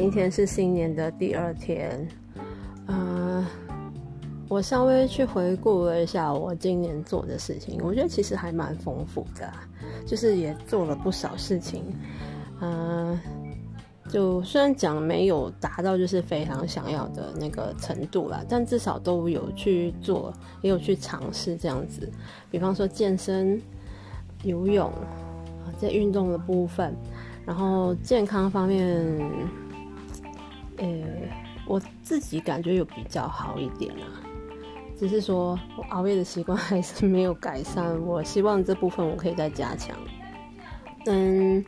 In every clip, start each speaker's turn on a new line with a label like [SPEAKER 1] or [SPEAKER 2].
[SPEAKER 1] 今天是新年的第二天，嗯，我稍微去回顾了一下我今年做的事情，我觉得其实还蛮丰富的，就是也做了不少事情，嗯，就虽然讲没有达到就是非常想要的那个程度啦，但至少都有去做，也有去尝试这样子，比方说健身、游泳，在运动的部分。然后健康方面，呃，我自己感觉有比较好一点啊，只是说我熬夜的习惯还是没有改善，我希望这部分我可以再加强。嗯，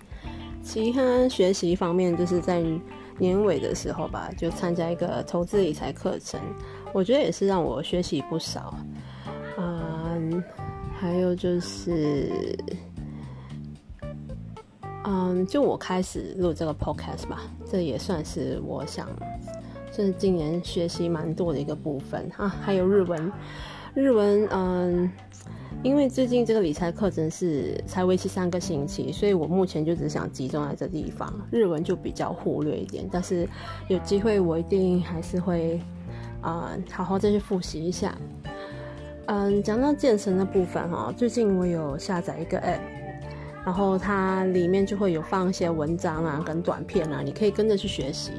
[SPEAKER 1] 其他学习方面就是在年尾的时候吧，就参加一个投资理财课程，我觉得也是让我学习不少。嗯，还有就是。嗯，就我开始录这个 podcast 吧，这也算是我想，是今年学习蛮多的一个部分啊。还有日文，日文，嗯，因为最近这个理财课程是才为期三个星期，所以我目前就只想集中在这地方，日文就比较忽略一点。但是有机会，我一定还是会啊，好好再去复习一下。嗯，讲到健身的部分哈，最近我有下载一个 app。然后它里面就会有放一些文章啊，跟短片啊，你可以跟着去学习。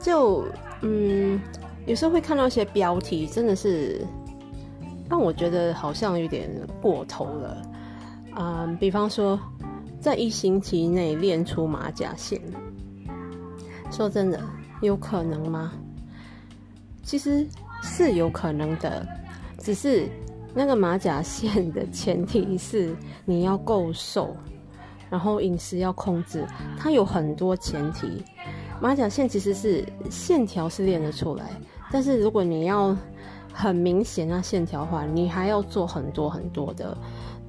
[SPEAKER 1] 就嗯，有时候会看到一些标题，真的是让我觉得好像有点过头了。嗯，比方说，在一星期内练出马甲线，说真的，有可能吗？其实是有可能的，只是。那个马甲线的前提是你要够瘦，然后饮食要控制，它有很多前提。马甲线其实是线条是练得出来，但是如果你要很明显那线条的话，你还要做很多很多的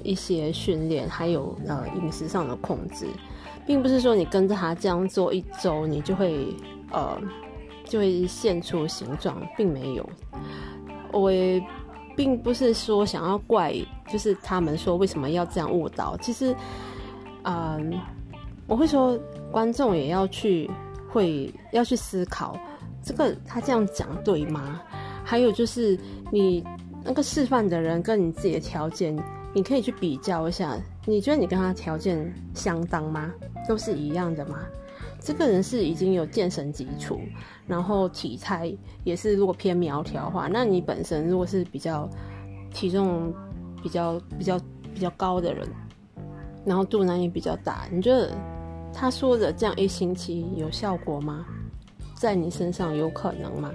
[SPEAKER 1] 一些训练，还有呃饮食上的控制，并不是说你跟着他这样做一周，你就会呃就会现出形状，并没有。我。并不是说想要怪，就是他们说为什么要这样误导。其实，嗯，我会说观众也要去会要去思考，这个他这样讲对吗？还有就是你那个示范的人跟你自己的条件，你可以去比较一下，你觉得你跟他条件相当吗？都是一样的吗？这个人是已经有健身基础，然后体态也是如果偏苗条的话，那你本身如果是比较体重比较比较比较高的人，然后肚腩也比较大，你觉得他说的这样一星期有效果吗？在你身上有可能吗？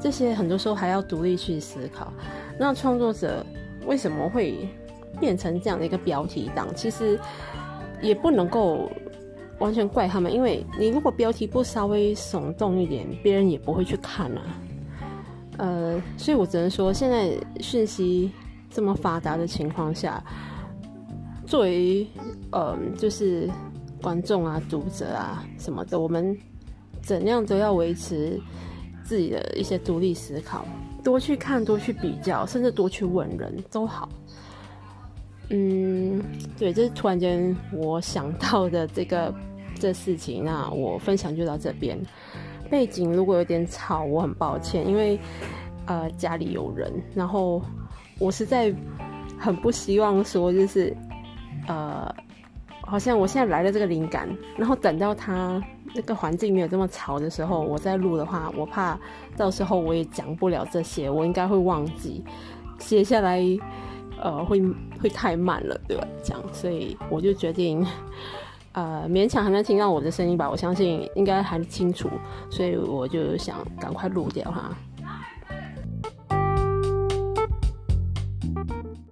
[SPEAKER 1] 这些很多时候还要独立去思考。那创作者为什么会变成这样的一个标题党？其实也不能够。完全怪他们，因为你如果标题不稍微耸动一点，别人也不会去看啊。呃，所以我只能说，现在讯息这么发达的情况下，作为呃，就是观众啊、读者啊什么的，我们怎样都要维持自己的一些独立思考，多去看、多去比较，甚至多去问人都好。嗯，对，这是突然间我想到的这个。这事情，那我分享就到这边。背景如果有点吵，我很抱歉，因为呃家里有人，然后我实在很不希望说就是呃，好像我现在来了这个灵感，然后等到他那个环境没有这么吵的时候，我再录的话，我怕到时候我也讲不了这些，我应该会忘记写下来，呃，会会太慢了，对吧？这样，所以我就决定。呃，勉强还能听到我的声音吧，我相信应该还清楚，所以我就想赶快录掉哈。